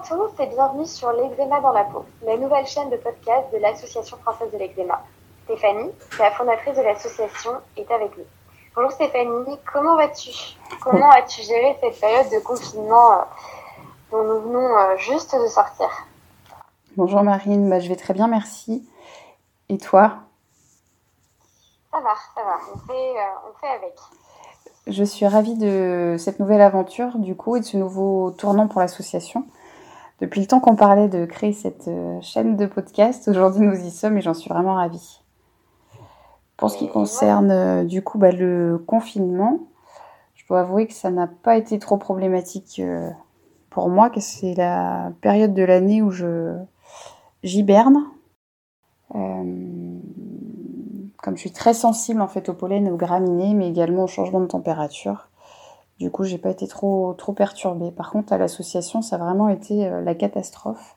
à tous et bienvenue sur l'eczéma dans la peau, la nouvelle chaîne de podcast de l'Association française de l'eczéma. Stéphanie, la fondatrice de l'association, est avec nous. Bonjour Stéphanie, comment vas-tu? Comment as-tu géré cette période de confinement euh, dont nous venons euh, juste de sortir? Bonjour Marine, bah, je vais très bien, merci. Et toi? Ça va, ça va, on fait, euh, on fait avec. Je suis ravie de cette nouvelle aventure, du coup, et de ce nouveau tournant pour l'association. Depuis le temps qu'on parlait de créer cette euh, chaîne de podcast, aujourd'hui nous y sommes et j'en suis vraiment ravie. Pour ce qui concerne euh, du coup bah, le confinement, je dois avouer que ça n'a pas été trop problématique euh, pour moi, que c'est la période de l'année où je j'hiberne. comme je suis très sensible en fait au pollen et aux graminées, mais également au changement de température, du coup, j'ai pas été trop, trop perturbée. Par contre, à l'association, ça a vraiment été euh, la catastrophe.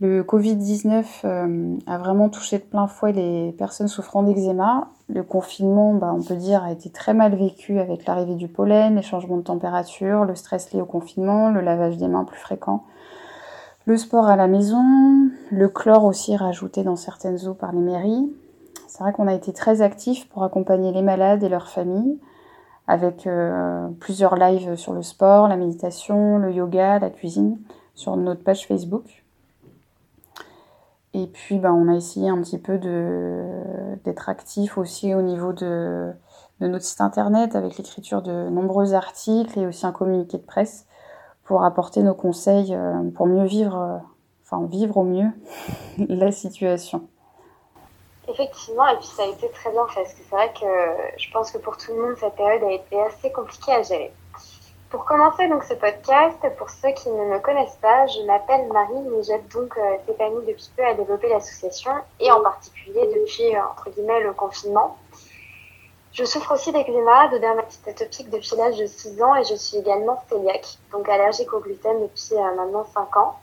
Le Covid-19 euh, a vraiment touché de plein fouet les personnes souffrant d'eczéma. Le confinement, bah, on peut dire, a été très mal vécu avec l'arrivée du pollen, les changements de température, le stress lié au confinement, le lavage des mains plus fréquent, le sport à la maison, le chlore aussi rajouté dans certaines eaux par les mairies. C'est vrai qu'on a été très actifs pour accompagner les malades et leurs familles avec euh, plusieurs lives sur le sport, la méditation, le yoga, la cuisine sur notre page Facebook. Et puis, ben, on a essayé un petit peu d'être actif aussi au niveau de, de, notre site internet avec l'écriture de nombreux articles et aussi un communiqué de presse pour apporter nos conseils euh, pour mieux vivre, euh, enfin vivre au mieux la situation. Effectivement, et puis ça a été très bien fait, parce que c'est vrai que je pense que pour tout le monde, cette période a été assez compliquée à gérer. Pour commencer donc ce podcast, pour ceux qui ne me connaissent pas, je m'appelle Marie, mais j'aide donc euh, Stéphanie depuis peu à développer l'association, et en particulier depuis, euh, entre guillemets, le confinement. Je souffre aussi d'eczéma, de dermatite atopique depuis l'âge de 6 ans, et je suis également cœliaque, donc allergique au gluten depuis euh, maintenant 5 ans.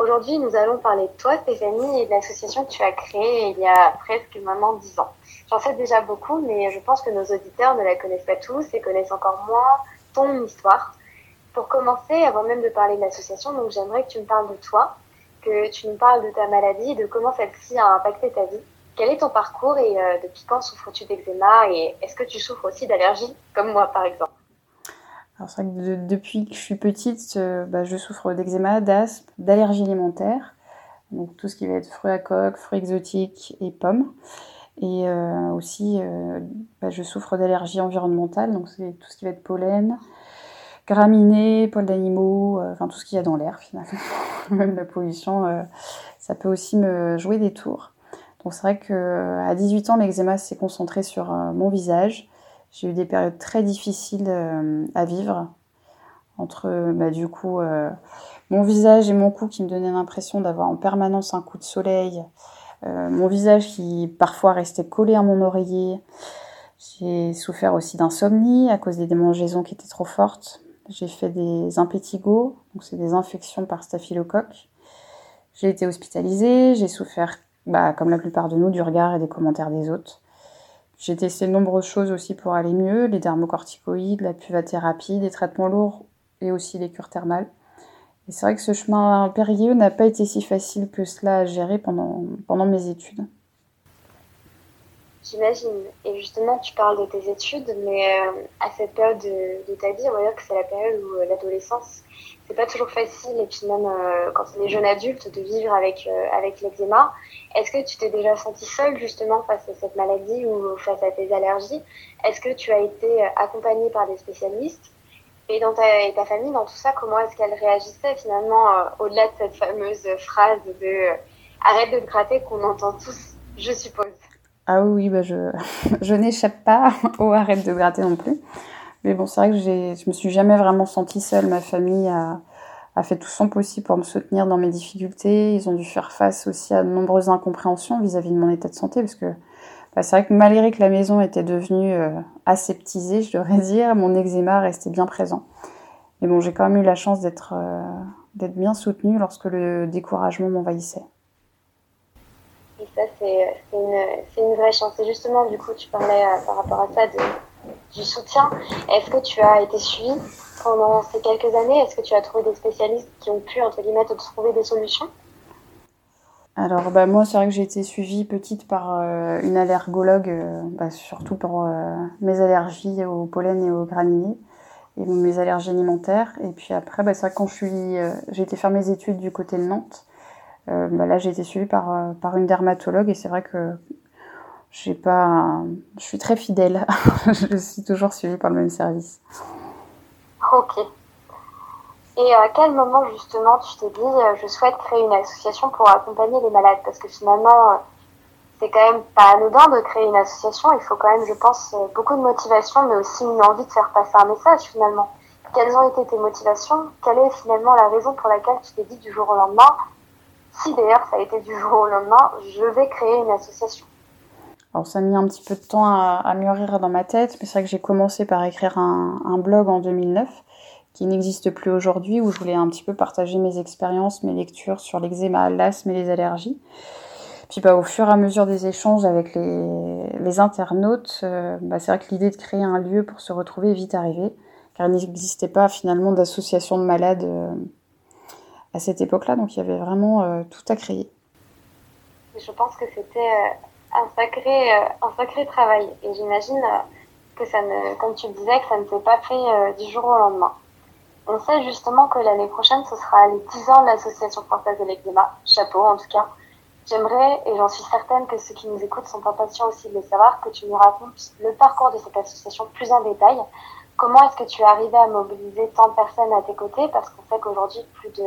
Aujourd'hui, nous allons parler de toi, Stéphanie, et de l'association que tu as créée il y a presque maintenant 10 ans. J'en sais déjà beaucoup, mais je pense que nos auditeurs ne la connaissent pas tous et connaissent encore moins ton histoire. Pour commencer, avant même de parler de l'association, donc j'aimerais que tu me parles de toi, que tu nous parles de ta maladie, de comment celle-ci a impacté ta vie. Quel est ton parcours et euh, depuis quand souffres-tu d'eczéma et est-ce que tu souffres aussi d'allergie, comme moi par exemple? Alors c'est vrai que depuis que je suis petite, euh, bah, je souffre d'eczéma, d'asthme, d'allergie alimentaire, donc tout ce qui va être fruits à coque, fruits exotiques et pommes. Et euh, aussi, euh, bah, je souffre d'allergie environnementale, donc c'est tout ce qui va être pollen, graminées, poils d'animaux, enfin tout ce qu'il y a dans l'air finalement. Même la pollution, ça peut aussi me jouer des tours. Donc c'est vrai qu'à 18 ans, l'eczéma s'est concentré sur mon visage j'ai eu des périodes très difficiles euh, à vivre entre bah, du coup euh, mon visage et mon cou qui me donnaient l'impression d'avoir en permanence un coup de soleil, euh, mon visage qui parfois restait collé à mon oreiller. J'ai souffert aussi d'insomnie à cause des démangeaisons qui étaient trop fortes. J'ai fait des impétigos, donc c'est des infections par staphylocoque. J'ai été hospitalisée, j'ai souffert, bah, comme la plupart de nous, du regard et des commentaires des autres. J'ai testé de nombreuses choses aussi pour aller mieux, les dermocorticoïdes, la puvathérapie, des traitements lourds et aussi les cures thermales. Et c'est vrai que ce chemin périlleux n'a pas été si facile que cela à gérer pendant, mes études. J'imagine. Et justement, tu parles de tes études, mais euh, à cette période de, de, ta vie, on va dire que c'est la période où euh, l'adolescence c'est pas toujours facile et puis même euh, quand on est jeune adulte de vivre avec euh, avec l'eczéma. Est-ce que tu t'es déjà senti seule justement face à cette maladie ou face à tes allergies? Est-ce que tu as été euh, accompagnée par des spécialistes? Et dans ta, famille, dans tout ça, comment est-ce qu'elle réagissait finalement au-delà de cette fameuse phrase de arrête de te gratter qu'on entend tous, je suppose? Ah oui, bah je, je n'échappe pas au arrête de gratter non plus. Mais bon, c'est vrai que je me suis jamais vraiment sentie seule. Ma famille a, a, fait tout son possible pour me soutenir dans mes difficultés. Ils ont dû faire face aussi à de nombreuses incompréhensions vis-à-vis de mon état de santé, parce que bah, c'est vrai que malgré que la maison était devenue euh, aseptisée, je devrais dire, mon eczéma restait bien présent. Mais bon, j'ai quand même eu la chance d'être euh, bien soutenue lorsque le découragement m'envahissait. Et ça, c'est une, une, vraie chance. Et justement, du coup, tu parlais euh, par rapport à ça de du soutien. Est-ce que tu as été suivi pendant ces quelques années? Est-ce que tu as trouvé des spécialistes qui ont pu, entre guillemets, te trouver des solutions? Alors bah, moi c'est vrai que j'ai été suivie petite par euh, une allergologue, euh, bah, surtout pour euh, mes allergies au pollen et aux graminées et mes allergies alimentaires. Et puis après bah, que quand je suis, j'ai été faire mes études du côté de Nantes, bah, là j'ai été suivie par, par une dermatologue et c'est vrai que j'ai pas, je suis très fidèle, je suis toujours suivie par le même service. Ok. Et à quel moment justement tu t'es dit euh, je souhaite créer une association pour accompagner les malades? Parce que finalement, euh, c'est quand même pas anodin de créer une association. Il faut quand même, je pense, euh, beaucoup de motivation, mais aussi une envie de faire passer un message finalement. Quelles ont été tes motivations? Quelle est finalement la raison pour laquelle tu t'es dit du jour au lendemain Si d'ailleurs ça a été du jour au lendemain, je vais créer une association? Alors ça a mis un petit peu de temps à, mûrir dans ma tête, mais c'est vrai que j'ai commencé par écrire un, blog en 2009 qui n'existe plus aujourd'hui, où je voulais un petit peu partager mes expériences, mes lectures sur l'eczéma, l'asthme et les allergies. Puis bah, au fur et à mesure des échanges avec les, les internautes, euh, bah, c'est vrai que l'idée de créer un lieu pour se retrouver est vite arrivée, car il n'existait pas finalement d'association de malades euh, à cette époque-là, donc il y avait vraiment euh, tout à créer. Je pense que c'était un sacré, un sacré travail, et j'imagine que ça ne, comme tu disais, que ça ne s'est pas fait du jour au lendemain. On sait justement que l'année prochaine, ce sera les 10 ans de l'Association française de l'eczéma. Chapeau, en tout cas. J'aimerais, et j'en suis certaine que ceux qui nous écoutent sont impatients aussi de le savoir, que tu nous racontes le parcours de cette association plus en détail. Comment est-ce que tu es arrivé à mobiliser tant de personnes à tes côtés? Parce qu'on sait qu'aujourd'hui, plus de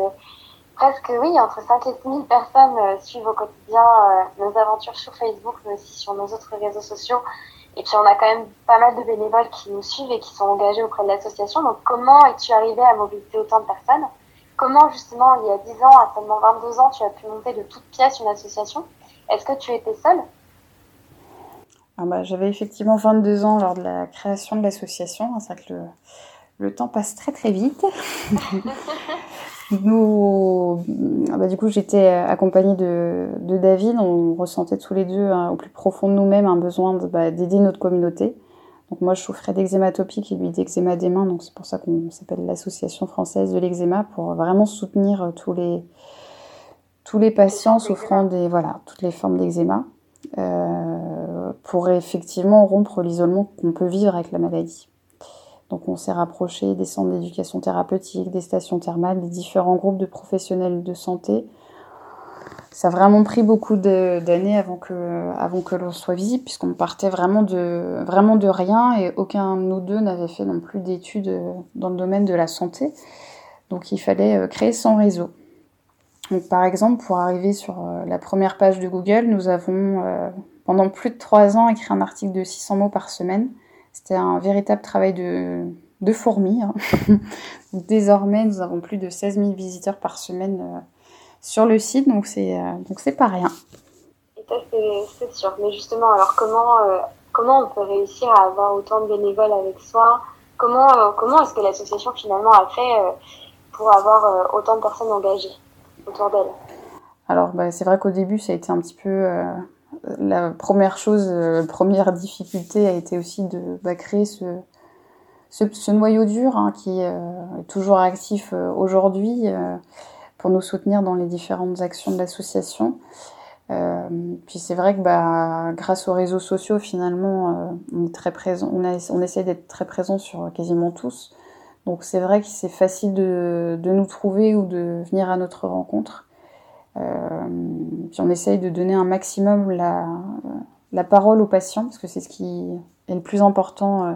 presque, oui, entre 5 et 6 000 personnes euh, suivent au quotidien euh, nos aventures sur Facebook, mais aussi sur nos autres réseaux sociaux. Et puis on a quand même pas mal de bénévoles qui nous suivent et qui sont engagés auprès de l'association. Donc comment es-tu arrivé à mobiliser autant de personnes? Comment justement il y a 10 ans, à seulement 22 ans, tu as pu monter de toutes pièces une association? Est-ce que tu étais seule? Ah bah, J'avais effectivement 22 ans lors de la création de l'association. C'est vrai que le, le temps passe très très vite. Nous, ah bah, du coup, j'étais accompagnée de, de, David. On ressentait tous les deux, hein, au plus profond de nous-mêmes, un besoin bah, d'aider notre communauté. Donc moi, je souffrais d'eczéma topique et lui d'eczéma des mains. Donc c'est pour ça qu'on s'appelle l'Association française de l'eczéma pour vraiment soutenir euh, tous les tous les patients souffrant des voilà toutes les formes d'eczéma euh, pour effectivement rompre l'isolement qu'on peut vivre avec la maladie. Donc on s'est rapproché des centres d'éducation thérapeutique, des stations thermales, des différents groupes de professionnels de santé. Ça a vraiment pris beaucoup d'années avant que, avant l'on soit visible, puisqu'on partait vraiment de, rien et aucun de nous deux n'avait fait non plus d'études dans le domaine de la santé. Donc il fallait euh, créer son réseau. Par exemple, pour arriver sur euh, la première page de Google, nous avons euh, pendant plus de trois ans écrit un article de 600 mots par semaine c'était un véritable travail de, de fourmi. Hein. Désormais, nous avons plus de 16 000 visiteurs par semaine euh, sur le site, donc c'est euh, pas rien. Et ça, c'est sûr. Mais justement, alors comment, euh, comment on peut réussir à avoir autant de bénévoles avec soi? Comment, comment est-ce que l'association finalement a fait pour avoir autant de personnes engagées autour d'elle? Alors, bah, c'est vrai qu'au début, ça a été un petit peu la première chose, la euh, première difficulté a été aussi de bah, créer ce, noyau dur hein, qui euh, est toujours actif euh, aujourd'hui pour nous soutenir dans les différentes actions de l'association. puis c'est vrai que bah, grâce aux réseaux sociaux, finalement, on est très présent, on, essaie d'être très présent sur quasiment tous. Donc c'est vrai que c'est facile de, nous trouver ou de venir à notre rencontre. Euh, puis on essaye de donner un maximum la, la parole aux patients, parce que c'est ce qui est le plus important euh,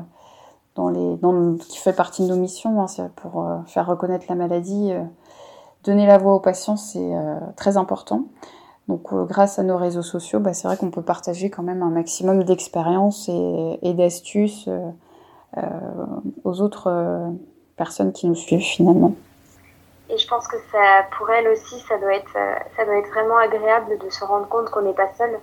dans les, dans, qui fait partie de nos missions, hein, pour euh, faire reconnaître la maladie. donner la voix aux patients, c'est très important. Donc grâce à nos réseaux sociaux, bah, c'est vrai qu'on peut partager quand même un maximum d'expériences et, et d'astuces aux autres personnes qui nous suivent finalement. Et je pense que ça, pour elle aussi, ça doit être, euh, ça doit être vraiment agréable de se rendre compte qu'on n'est pas seul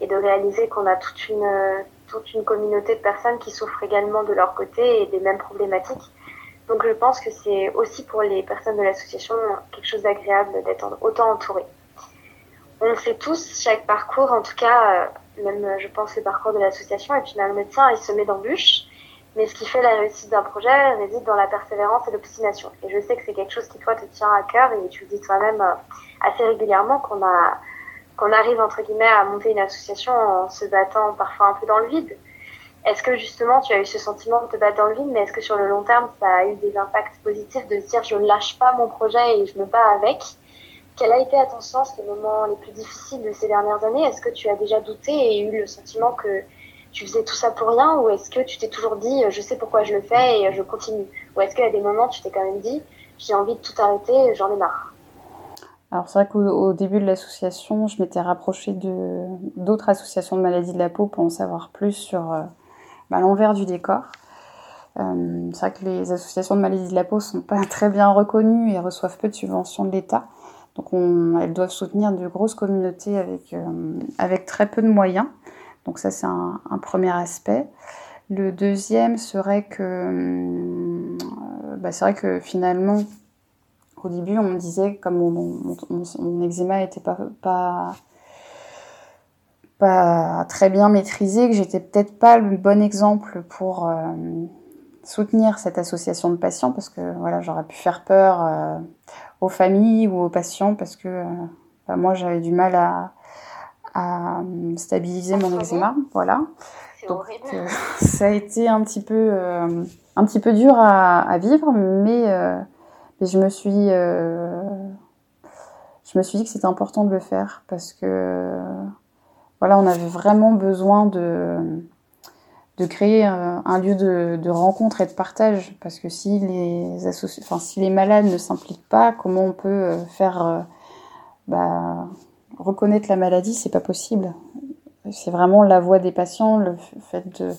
et de réaliser qu'on a toute une, toute une communauté de personnes qui souffrent également de leur côté et des mêmes problématiques. Donc je pense que c'est aussi pour les personnes de l'association quelque chose d'agréable d'être autant entouré. On sait tous chaque parcours, en tout cas, euh, même je pense le parcours de l'association, et puis le médecin, il se met d'embûches. Mais ce qui fait la réussite d'un projet réside dans la persévérance et l'obstination. Et je sais que c'est quelque chose qui, toi, te tient à cœur et tu le dis toi-même euh, assez régulièrement qu'on a qu'on arrive, entre guillemets, à monter une association en se battant parfois un peu dans le vide. Est-ce que justement tu as eu ce sentiment de te battre dans le vide, mais est-ce que sur le long terme ça a eu des impacts positifs de dire je ne lâche pas mon projet et je me bats avec? Quel a été à ton sens les moments les plus difficiles de ces dernières années? Est-ce que tu as déjà douté et eu le sentiment que tu faisais tout ça pour rien ou est-ce que tu t'es toujours dit je sais pourquoi je le fais et je continue? Ou est-ce a des moments tu t'es quand même dit j'ai envie de tout arrêter, j'en ai marre? Alors c'est vrai qu'au début de l'association, je m'étais rapprochée de d'autres associations de maladies de la peau pour en savoir plus sur euh, bah, l'envers du décor. Euh, c'est vrai que les associations de maladies de la peau sont pas très bien reconnues et reçoivent peu de subventions de l'État. Donc on, elles doivent soutenir de grosses communautés avec, euh, avec très peu de moyens. Donc ça, c'est un, premier aspect. Le deuxième serait que, euh, bah, c'est vrai que finalement, au début, on me disait, comme mon, eczéma n'était pas, pas, pas, très bien maîtrisé, que j'étais peut-être pas le bon exemple pour euh, soutenir cette association de patients, parce que voilà, j'aurais pu faire peur euh, aux familles ou aux patients, parce que bah, moi, j'avais du mal à, à euh, stabiliser mon eczéma. Voilà. Donc euh, ça a été un petit peu euh, un petit peu dur à, à vivre, mais, mais, je me suis je me suis dit que c'était important de le faire parce que voilà, on avait vraiment besoin de de créer un lieu de, de, rencontre et de partage parce que si les enfin, si les malades ne s'impliquent pas, comment on peut faire bah, reconnaître la maladie, c'est pas possible. C'est vraiment la voix des patients, le fait de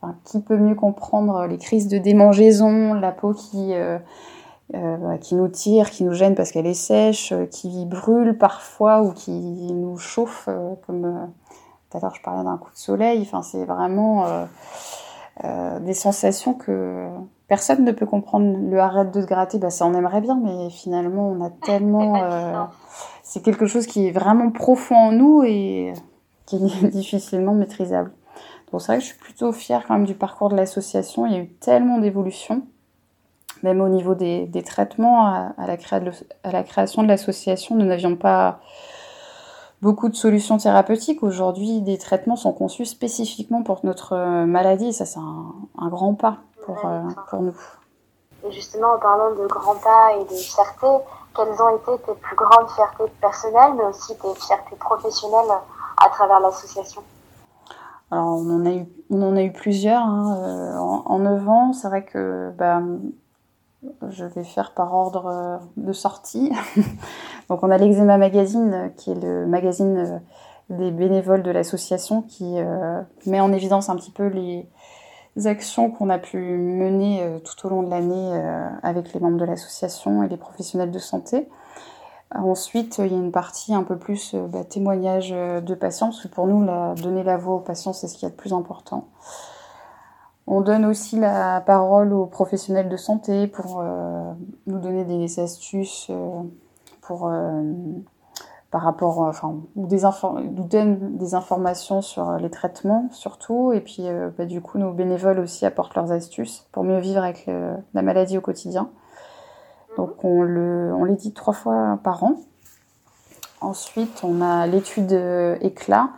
enfin, qui peut mieux comprendre les crises de démangeaison, la peau qui euh, euh, bah, qui nous tire, qui nous gêne parce qu'elle est sèche, euh, qui brûle parfois ou qui nous chauffe, comme tout à l'heure je parlais d'un coup de soleil. Enfin, c'est vraiment des sensations que personne ne peut comprendre. Le arrête de se gratter, bah, ça on aimerait bien, mais finalement on a tellement c'est quelque chose qui est vraiment profond en nous et qui est difficilement maîtrisable. Donc c'est vrai que je suis plutôt fière quand même du parcours de l'association. Il y a eu tellement d'évolutions, même au niveau des, traitements à, la création de l'association, nous n'avions pas beaucoup de solutions thérapeutiques. Aujourd'hui, des traitements sont conçus spécifiquement pour notre maladie. ça, c'est un, grand pas pour, euh, pour nous. Et justement, en parlant de grands pas et de fierté, quelles ont été tes plus grandes fiertés personnelles, mais aussi tes fiertés professionnelles à travers l'association Alors, on en a eu, plusieurs. Hein. Euh, en, 9 ans, c'est vrai que bah, je vais faire par ordre euh, de sortie. Donc, on a l'Eczéma Magazine, qui est le magazine euh, des bénévoles de l'association, qui met en évidence un petit peu les, actions qu'on a pu mener euh, tout au long de l'année euh, avec les membres de l'association et les professionnels de santé. Ensuite, il y a une partie un peu plus euh, bah, témoignage de patients, parce que pour nous, donner la voix aux patients, c'est ce qui est le plus important. On donne aussi la parole aux professionnels de santé pour nous donner des astuces pour par rapport, euh, enfin, ou des nous donne des informations sur les traitements surtout, et puis euh, bah, du coup nos bénévoles aussi apportent leurs astuces pour mieux vivre avec la maladie au quotidien. Donc on, le, on les dit trois fois par an. Ensuite, on a l'étude euh, éclat.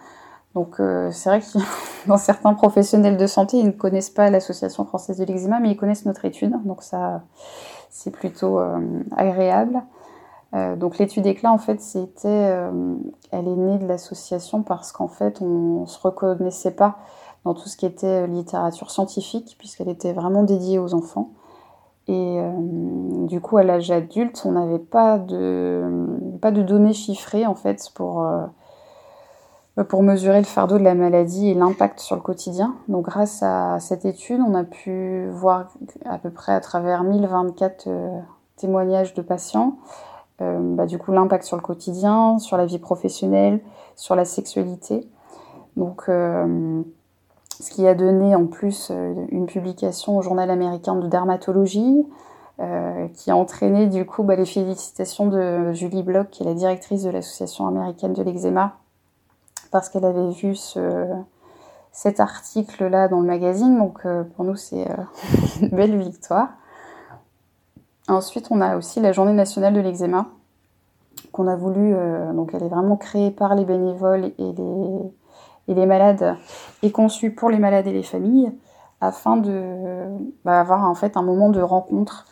Donc c'est vrai que dans certains professionnels de santé, ils ne connaissent pas l'association française de l'eczéma, mais ils connaissent notre étude. Donc ça, c'est plutôt agréable. Euh, donc l'étude éclat, en fait, c'était, euh, elle est née de l'association parce qu'en fait, on, ne se reconnaissait pas dans tout ce qui était euh, littérature scientifique, puisqu'elle était vraiment dédiée aux enfants. Et du coup, à l'âge adulte, on n'avait pas de, données chiffrées, en fait, pour, pour mesurer le fardeau de la maladie et l'impact sur le quotidien. Donc grâce à cette étude, on a pu voir à peu près à travers 1024 témoignages de patients bah, du coup l'impact sur le quotidien, sur la vie professionnelle, sur la sexualité. Donc euh, ce qui a donné en plus euh, une publication au journal américain de dermatologie, qui a entraîné du coup bah, les félicitations de Julie Bloch, qui est la directrice de l'association américaine de l'eczéma, parce qu'elle avait vu ce, cet article-là dans le magazine. Donc pour nous, c'est une belle victoire. Ensuite, on a aussi la journée nationale de l'eczéma qu'on a voulu, donc elle est vraiment créée par les bénévoles et les, malades et conçue pour les malades et les familles afin de bah, avoir en fait un moment de rencontre,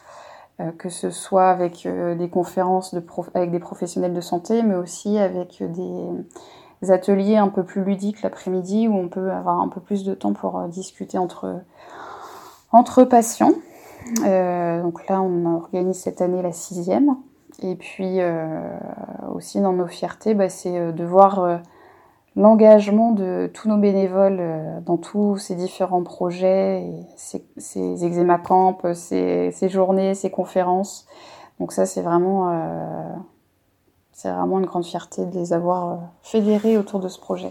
euh, que ce soit avec euh, des conférences avec des professionnels de santé, mais aussi avec des ateliers un peu plus ludiques l'après-midi où on peut avoir un peu plus de temps pour euh, discuter entre patients. Donc là, on organise cette année la sixième. Et puis aussi dans nos fiertés, bah, c'est de voir l'engagement de tous nos bénévoles euh, dans tous ces différents projets, ces, ces ces, journées, ces conférences. Donc ça, c'est vraiment, euh, c'est vraiment une grande fierté de les avoir euh, fédérés autour de ce projet.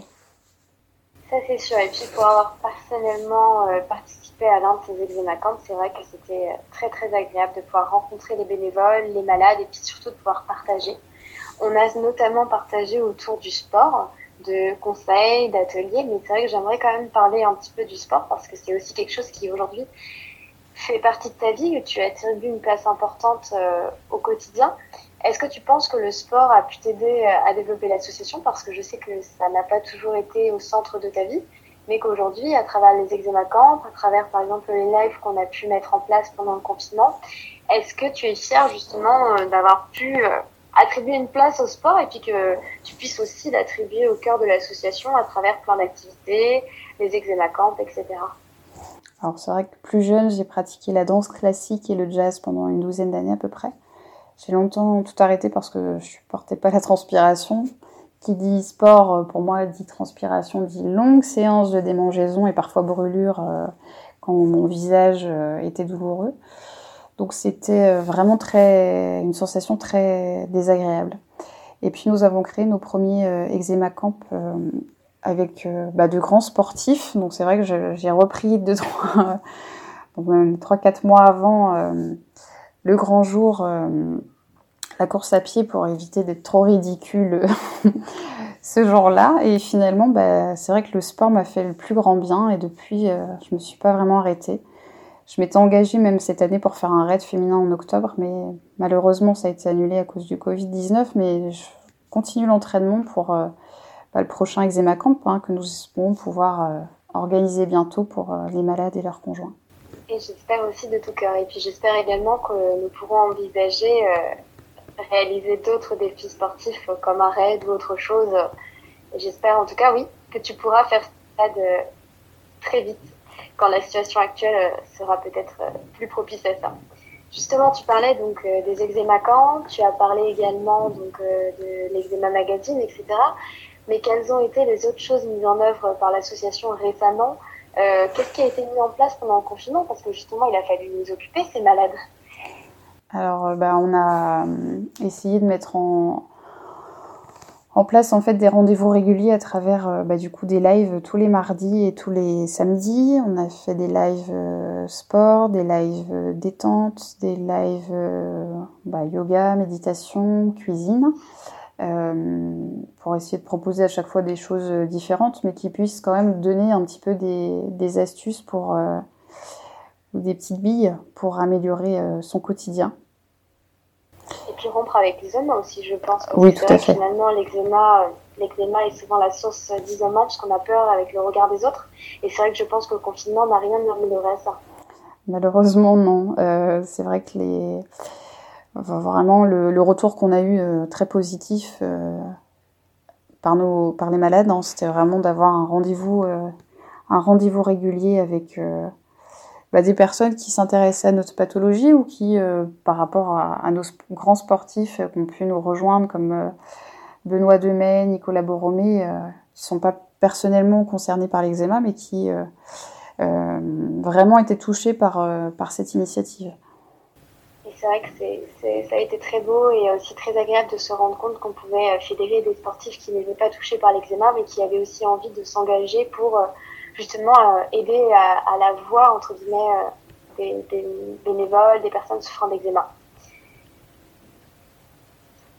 Ça, c'est sûr. Et puis, pour avoir personnellement participé à l'un de ces eczéma camps, c'est vrai que c'était très, très agréable de pouvoir rencontrer les bénévoles, les malades, et puis surtout de pouvoir partager. On a notamment partagé autour du sport de conseils, d'ateliers, mais c'est vrai que j'aimerais quand même parler un petit peu du sport parce que c'est aussi quelque chose qui aujourd'hui fait partie de ta vie, que tu attribues une place importante euh, au quotidien. Est-ce que tu penses que le sport a pu t'aider euh, à développer l'association? Parce que je sais que ça n'a pas toujours été au centre de ta vie, mais qu'aujourd'hui, à travers les examens camps, à travers par exemple les lives qu'on a pu mettre en place pendant le confinement, est-ce que tu es fière justement euh, d'avoir pu attribuer une place au sport et puis que tu puisses aussi l'attribuer au cœur de l'association à travers plein d'activités, les exémacantes, etc. Alors c'est vrai que plus jeune, j'ai pratiqué la danse classique et le jazz pendant une douzaine d'années à peu près. J'ai longtemps tout arrêté parce que je supportais pas la transpiration. Qui dit sport, pour moi, dit transpiration, dit longue séance de démangeaison et parfois brûlure euh, quand mon visage euh, était douloureux. Donc c'était euh, vraiment très, une sensation très désagréable. Et puis nous avons créé nos premiers euh, eczéma camp euh, avec bah, de grands sportifs. Donc c'est vrai que j'ai repris deux, trois, trois, quatre mois avant le grand jour la course à pied pour éviter d'être trop ridicule ce jour-là. Et finalement, bah, c'est vrai que le sport m'a fait le plus grand bien et depuis, je me suis pas vraiment arrêtée. Je m'étais engagée même cette année pour faire un raid féminin en octobre, mais malheureusement ça a été annulé à cause du Covid-19. Mais je continue l'entraînement pour euh, bah, le prochain Eczema Camp hein, que nous espérons pouvoir euh, organiser bientôt pour euh, les malades et leurs conjoints. Et j'espère aussi de tout cœur. Et puis j'espère également que nous pourrons envisager réaliser d'autres défis sportifs comme un raid ou autre chose. J'espère en tout cas, oui, que tu pourras faire ça de très vite quand la situation actuelle euh, sera peut-être euh, plus propice à ça. Justement, tu parlais donc euh, des eczéma tu as parlé également donc de l'eczéma magazine, etc. Mais quelles ont été les autres choses mises en œuvre par l'association récemment? Qu'est-ce qui a été mis en place pendant le confinement? Parce que justement, il a fallu nous occuper ces malades. Alors, bah, on a essayé de mettre en, place en fait des rendez-vous réguliers à travers euh, bah, du coup des lives tous les mardis et tous les samedis. On a fait des lives euh, sport, des lives euh, détente, des lives bah, yoga, méditation, cuisine, pour essayer de proposer à chaque fois des choses différentes, mais qui puissent quand même donner un petit peu des, des astuces pour ou des petites billes pour améliorer son quotidien. Et puis rompre avec l'isolement aussi, je pense. oui, tout à fait. Finalement, l'eczéma, l'eczéma est souvent la source d'isolement parce qu'on a peur avec le regard des autres. Et c'est vrai que je pense que le confinement n'a rien amélioré à ça. Malheureusement, non. Euh, c'est vrai que les... vraiment, le, retour qu'on a eu euh, très positif euh, par, nos, par les malades, hein, c'était vraiment d'avoir un rendez-vous un rendez-vous régulier avec bah, des personnes qui s'intéressaient à notre pathologie ou qui, euh, par rapport à, nos grands sportifs euh, qui ont pu nous rejoindre, comme euh, Benoît Demey, Nicolas Borromé, qui ne sont pas personnellement concernés par l'eczéma, mais qui vraiment étaient touchés par, par cette initiative. Et c'est vrai que ça a été très beau et aussi très agréable de se rendre compte qu'on pouvait fédérer des sportifs qui n'étaient pas touchés par l'eczéma, mais qui avaient aussi envie de s'engager pour justement euh, aider à, la voix, entre guillemets, euh, des, bénévoles, des personnes souffrant d'eczéma.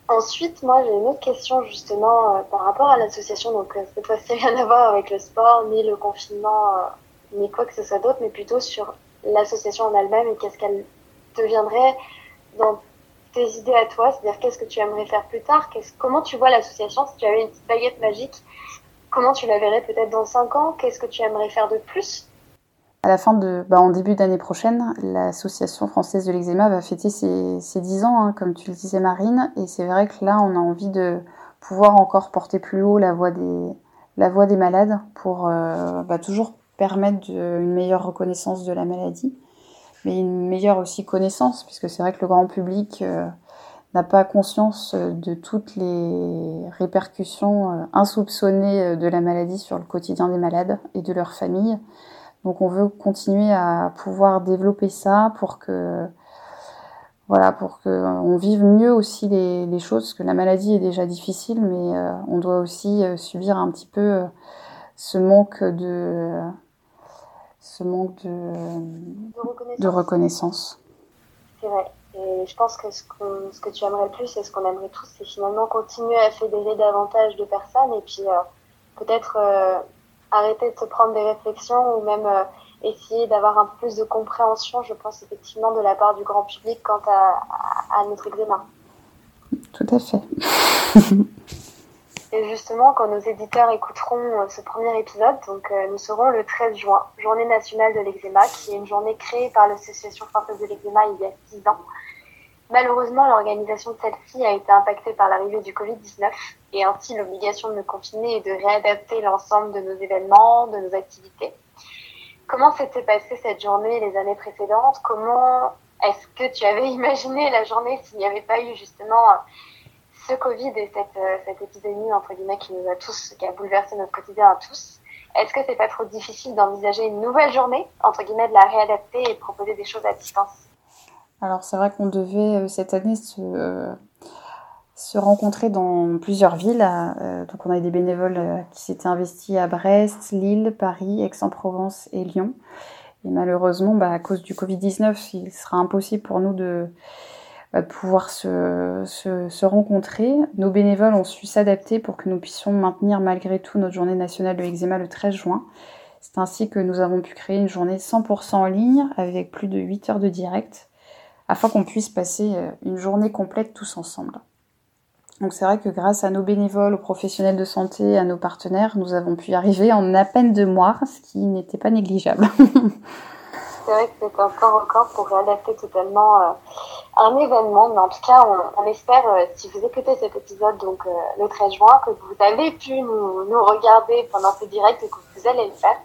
Ensuite, moi, j'ai une autre question justement par rapport à l'association. Donc, cette fois-ci, rien à voir avec le sport, ni le confinement, ni quoi que ce soit d'autre, mais plutôt sur l'association en elle-même et qu'est-ce qu'elle deviendrait dans tes idées à toi, c'est-à-dire qu'est-ce que tu aimerais faire plus tard, comment tu vois l'association, si tu avais une petite baguette magique, comment tu la verrais peut-être dans 5 ans, qu'est-ce que tu aimerais faire de plus? À la fin de, bah, en début d'année prochaine, l'Association française de l'eczéma va fêter ses, ses 10 ans, hein, comme tu le disais Marine, et c'est vrai que là, on a envie de pouvoir encore porter plus haut la voix des, la voix des malades pour euh, bah, toujours permettre une meilleure reconnaissance de la maladie, mais une meilleure aussi connaissance, puisque c'est vrai que le grand public euh, n'a pas conscience de toutes les répercussions euh, insoupçonnées euh, de la maladie sur le quotidien des malades et de leurs familles. Donc on veut continuer à pouvoir développer ça pour que voilà, pour qu'on vive mieux aussi les, les, choses, parce que la maladie est déjà difficile, mais on doit aussi subir un petit peu ce manque de, ce manque de, de reconnaissance. C'est vrai. Et je pense que ce, que tu aimerais le plus et ce qu'on aimerait tous, c'est finalement continuer à fédérer davantage de personnes et puis euh, peut-être euh, arrêter de se prendre des réflexions ou même euh, essayer d'avoir un peu plus de compréhension, je pense effectivement, de la part du grand public quant à notre eczéma. Tout à fait. Et justement, quand nos éditeurs écouteront euh, ce premier épisode, donc euh, nous serons le 13 juin, journée nationale de l'eczéma, qui est une journée créée par l'Association française de l'eczéma il y a 6 ans. Malheureusement, l'organisation de celle-ci a été impactée par l'arrivée du Covid-19 et ainsi l'obligation de nous confiner et de réadapter l'ensemble de nos événements, de nos activités. Comment s'était passée cette journée les années précédentes? Comment est-ce que tu avais imaginé la journée s'il n'y avait pas eu justement ce Covid et cette, euh, cette épidémie, qui nous a tous, qui a bouleversé notre quotidien à tous, est-ce que c'est pas trop difficile d'envisager une nouvelle journée, de la réadapter et proposer des choses à distance? Alors, c'est vrai qu'on devait euh, cette année se, euh, se rencontrer dans plusieurs villes. donc, on a des bénévoles qui s'étaient investis à Brest, Lille, Paris, Aix-en-Provence et Lyon. Et malheureusement, bah, à cause du Covid-19, il sera impossible pour nous de pouvoir se, se, se, rencontrer. Nos bénévoles ont su s'adapter pour que nous puissions maintenir malgré tout notre journée nationale de l'eczéma le 13 juin. C'est ainsi que nous avons pu créer une journée 100% en ligne avec plus de 8 heures de direct afin qu'on puisse passer euh, une journée complète tous ensemble. Donc c'est vrai que grâce à nos bénévoles, aux professionnels de santé, à nos partenaires, nous avons pu y arriver en à peine deux mois, ce qui n'était pas négligeable. c'est vrai que c'est encore encore pour réadapter totalement euh, un événement. Mais en tout cas, on, espère, euh, si vous écoutez cet épisode donc euh, le 13 juin, que vous avez pu nous, regarder pendant ce direct et que vous allez le faire.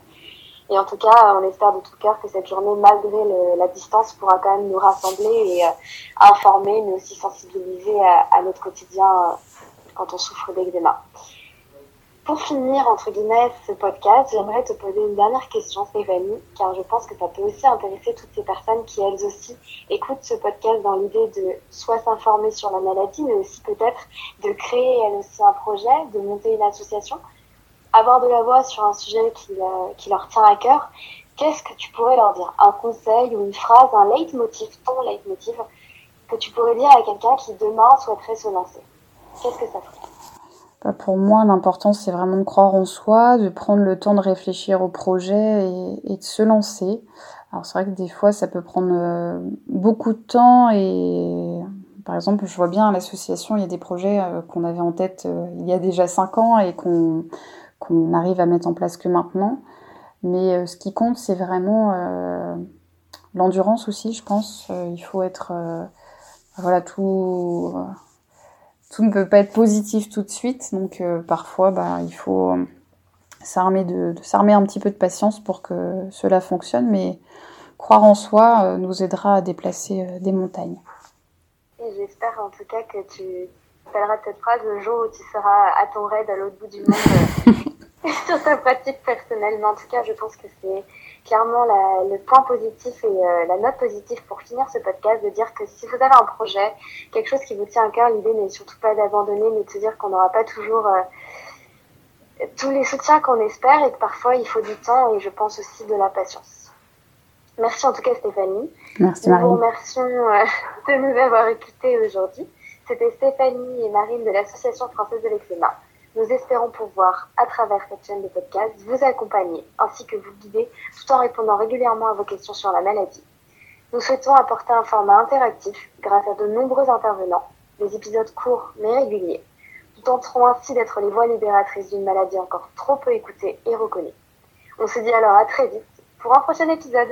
Et en tout cas, on espère de tout cœur que cette journée, malgré la distance, pourra quand même nous rassembler et informer, mais aussi sensibiliser à, à notre quotidien quand on souffre d'eczéma. Pour finir, entre guillemets, ce podcast, j'aimerais te poser une dernière question, Stéphanie, car je pense que ça peut aussi intéresser toutes ces personnes qui, elles aussi, écoutent ce podcast dans l'idée de soit s'informer sur la maladie, mais aussi peut-être de créer, elles aussi, un projet, de monter une association, avoir de la voix sur un sujet qui, euh, qui leur tient à cœur. Qu'est-ce que tu pourrais leur dire? Un conseil ou une phrase, un leitmotiv, ton leitmotiv, que tu pourrais dire à quelqu'un qui demain souhaiterait se lancer? Qu'est-ce que ça ferait? Pour moi, l'important, c'est vraiment de croire en soi, de prendre le temps de réfléchir au projet et, de se lancer. Alors c'est vrai que des fois, ça peut prendre euh, beaucoup de temps et par exemple, je vois bien à l'association, il y a des projets euh, qu'on avait en tête euh, il y a déjà cinq ans et qu'on qu'on arrive à mettre en place que maintenant. Mais ce qui compte, c'est vraiment l'endurance aussi, je pense. il faut être voilà tout tout ne peut pas être positif tout de suite, donc euh, parfois bah, il faut euh, s'armer de, s'armer un petit peu de patience pour que cela fonctionne, mais croire en soi euh, nous aidera à déplacer des montagnes. Et j'espère en tout cas que tu appelleras cette phrase le jour où tu seras à ton raid à l'autre bout du monde sur ta pratique personnelle. Mais en tout cas, je pense que c'est clairement la, le point positif et euh, la note positive pour finir ce podcast, de dire que si vous avez un projet, quelque chose qui vous tient à cœur, l'idée n'est surtout pas d'abandonner, mais de se dire qu'on n'aura pas toujours euh, tous les soutiens qu'on espère et que parfois il faut du temps et je pense aussi de la patience. Merci en tout cas Stéphanie. Merci Nous Marie. vous remercions euh, de nous avoir écoutés aujourd'hui. C'était Stéphanie et Marine de l'Association française de l'eczéma. Nous espérons pouvoir, à travers cette chaîne de podcast, vous accompagner ainsi que vous guider tout en répondant régulièrement à vos questions sur la maladie. Nous souhaitons apporter un format interactif grâce à de nombreux intervenants, des épisodes courts mais réguliers. Nous tenterons ainsi d'être les voix libératrices d'une maladie encore trop peu écoutée et reconnue. On se dit alors à très vite pour un prochain épisode.